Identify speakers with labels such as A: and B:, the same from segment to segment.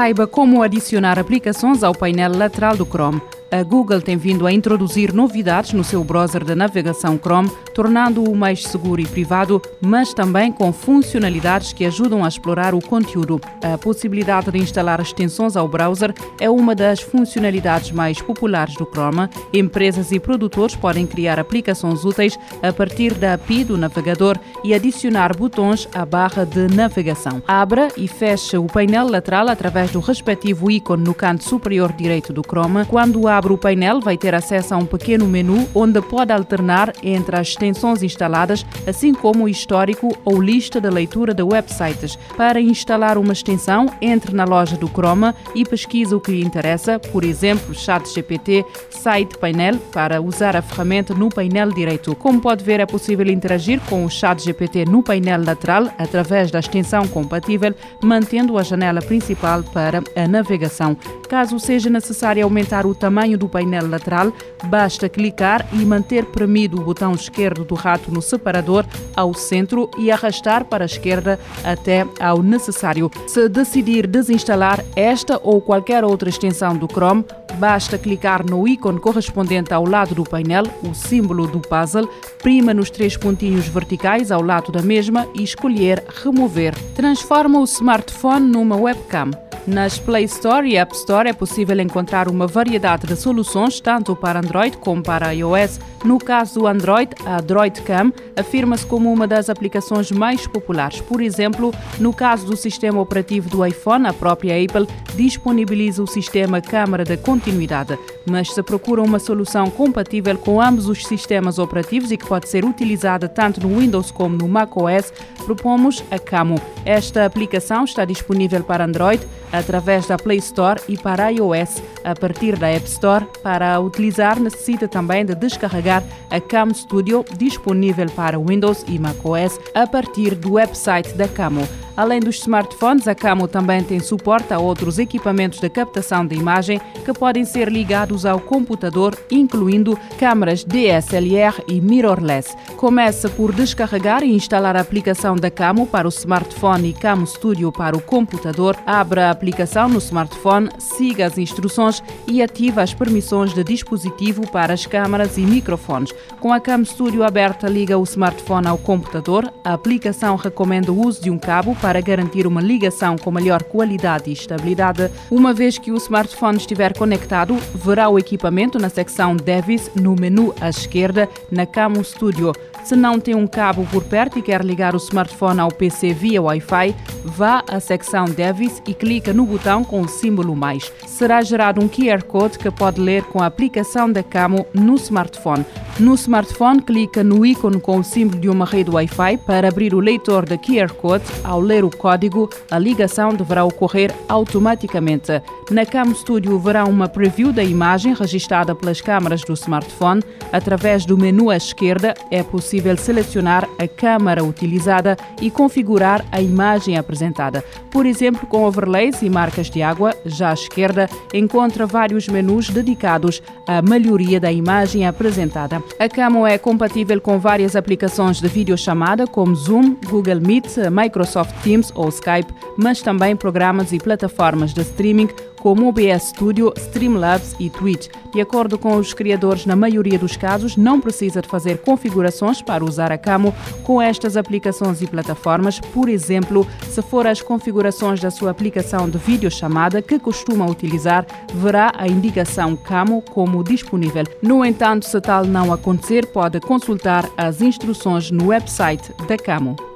A: Saiba como adicionar aplicações ao painel lateral do Chrome. A Google tem vindo a introduzir novidades no seu browser de navegação Chrome, tornando-o mais seguro e privado, mas também com funcionalidades que ajudam a explorar o conteúdo. A possibilidade de instalar extensões ao browser é uma das funcionalidades mais populares do Chrome. Empresas e produtores podem criar aplicações úteis a partir da API do navegador e adicionar botões à barra de navegação. Abra e feche o painel lateral através do respectivo ícone no canto superior direito do Chrome. Quando abre abre o painel, vai ter acesso a um pequeno menu onde pode alternar entre as extensões instaladas, assim como o histórico ou lista de leitura de websites. Para instalar uma extensão, entre na loja do Chrome e pesquise o que lhe interessa, por exemplo, ChatGPT, Site Painel, para usar a ferramenta no painel direito. Como pode ver, é possível interagir com o ChatGPT no painel lateral através da extensão compatível, mantendo a janela principal para a navegação. Caso seja necessário aumentar o tamanho tamanho do painel lateral, basta clicar e manter premido o botão esquerdo do rato no separador ao centro e arrastar para a esquerda até ao necessário. Se decidir desinstalar esta ou qualquer outra extensão do Chrome, basta clicar no ícone correspondente ao lado do painel, o símbolo do puzzle, prima nos três pontinhos verticais ao lado da mesma e escolher Remover. Transforma o smartphone numa webcam. Nas Play Store e App Store é possível encontrar uma variedade de soluções, tanto para Android como para iOS. No caso do Android, a Droidcam afirma-se como uma das aplicações mais populares. Por exemplo, no caso do sistema operativo do iPhone, a própria Apple disponibiliza o sistema câmara de continuidade. Mas se procura uma solução compatível com ambos os sistemas operativos e que pode ser utilizada tanto no Windows como no macOS, propomos a Camo. Esta aplicação está disponível para Android através da Play Store e para iOS a partir da App Store. Para utilizar, necessita também de descarregar a Cam Studio disponível para Windows e macOS a partir do website da Camo. Além dos smartphones, a Camo também tem suporte a outros equipamentos de captação de imagem que podem ser ligados ao computador, incluindo câmaras DSLR e mirrorless. Começa por descarregar e instalar a aplicação da Camo para o smartphone e Camo Studio para o computador. Abra a aplicação no smartphone, siga as instruções e ative as permissões de dispositivo para as câmaras e microfones. Com a Cam Studio aberta, liga o smartphone ao computador. A aplicação recomenda o uso de um cabo para garantir uma ligação com maior qualidade e estabilidade. Uma vez que o smartphone estiver conectado, verá o equipamento na secção Device no menu à esquerda na Camo Studio. Se não tem um cabo por perto e quer ligar o smartphone ao PC via Wi-Fi, vá à secção Device e clica no botão com o símbolo mais. Será gerado um QR Code que pode ler com a aplicação da Camo no smartphone. No smartphone, clica no ícone com o símbolo de uma rede Wi-Fi para abrir o leitor da QR Code. Ao ler o código, a ligação deverá ocorrer automaticamente. Na Cam Studio verá uma preview da imagem registrada pelas câmaras do smartphone. Através do menu à esquerda, é possível selecionar a câmara utilizada e configurar a imagem apresentada. Por exemplo, com overlays e marcas de água, já à esquerda, encontra vários menus dedicados à melhoria da imagem apresentada. A Camo é compatível com várias aplicações de videochamada como Zoom, Google Meet, Microsoft Teams ou Skype, mas também programas e plataformas de streaming como OBS Studio, Streamlabs e Twitch. De acordo com os criadores, na maioria dos casos, não precisa de fazer configurações para usar a Camo com estas aplicações e plataformas. Por exemplo, se for as configurações da sua aplicação de videochamada que costuma utilizar, verá a indicação Camo como disponível. No entanto, se tal não acontecer, pode consultar as instruções no website da Camo.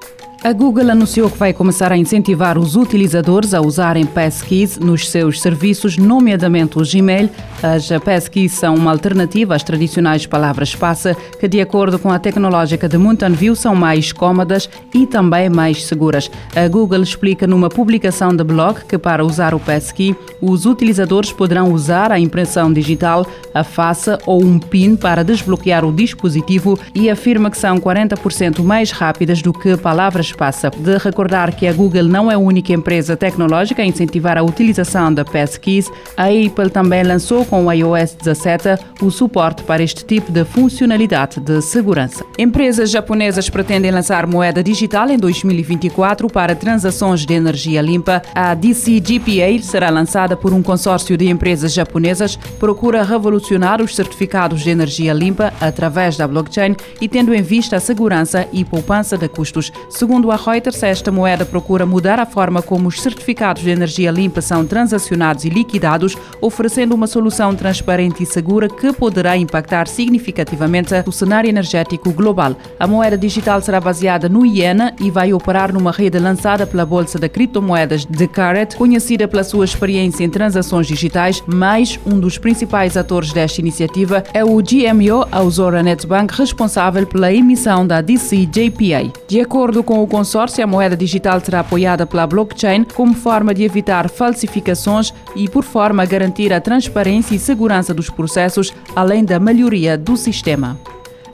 A: A Google anunciou que vai começar a incentivar os utilizadores a usarem passkeys nos seus serviços, nomeadamente o Gmail. As passkeys são uma alternativa às tradicionais palavras-passe, que, de acordo com a tecnológica de Mountain View, são mais cômodas e também mais seguras. A Google explica numa publicação de blog que, para usar o passkey, os utilizadores poderão usar a impressão digital, a face ou um PIN para desbloquear o dispositivo e afirma que são 40% mais rápidas do que palavras espaço. De recordar que a Google não é a única empresa tecnológica a incentivar a utilização da Passkeys, a Apple também lançou com o iOS 17 o suporte para este tipo de funcionalidade de segurança. Empresas japonesas pretendem lançar moeda digital em 2024 para transações de energia limpa. A DCGPA será lançada por um consórcio de empresas japonesas, procura revolucionar os certificados de energia limpa através da blockchain e tendo em vista a segurança e poupança de custos. Segundo a Reuters, esta moeda procura mudar a forma como os certificados de energia limpa são transacionados e liquidados, oferecendo uma solução transparente e segura que poderá impactar significativamente o cenário energético global. A moeda digital será baseada no Iena e vai operar numa rede lançada pela Bolsa de Criptomoedas de Caret, conhecida pela sua experiência em transações digitais, mas um dos principais atores desta iniciativa é o GMO Ausora Netbank, responsável pela emissão da DCJPA. De acordo com o consórcio, a moeda digital será apoiada pela blockchain como forma de evitar falsificações e por forma a garantir a transparência e segurança dos processos, além da melhoria do sistema.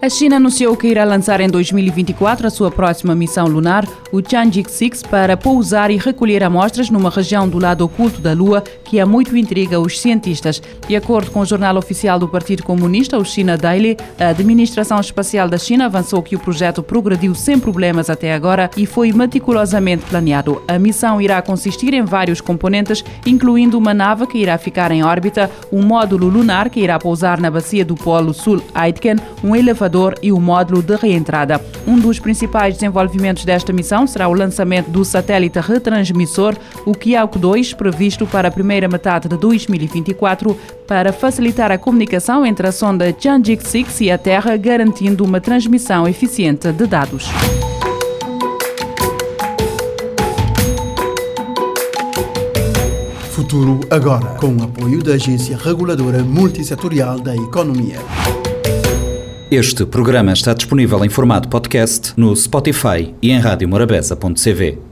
A: A China anunciou que irá lançar em 2024 a sua próxima missão lunar, o Tianjin-6, para pousar e recolher amostras numa região do lado oculto da Lua que há muito intriga os cientistas. De acordo com o jornal oficial do Partido Comunista, o China Daily, a Administração Espacial da China avançou que o projeto progrediu sem problemas até agora e foi meticulosamente planeado. A missão irá consistir em vários componentes, incluindo uma nave que irá ficar em órbita, um módulo lunar que irá pousar na bacia do Polo Sul Aitken, um elevador e o módulo de reentrada. Um dos principais desenvolvimentos desta missão será o lançamento do satélite retransmissor, o Kiauk 2, previsto para a primeira metade de 2024, para facilitar a comunicação entre a sonda Tianjin-6 e a Terra, garantindo uma transmissão eficiente de dados.
B: Futuro agora, com o apoio da Agência Reguladora Multissetorial da Economia.
C: Este programa está disponível em formato podcast no Spotify e em radiomorabeza.cv.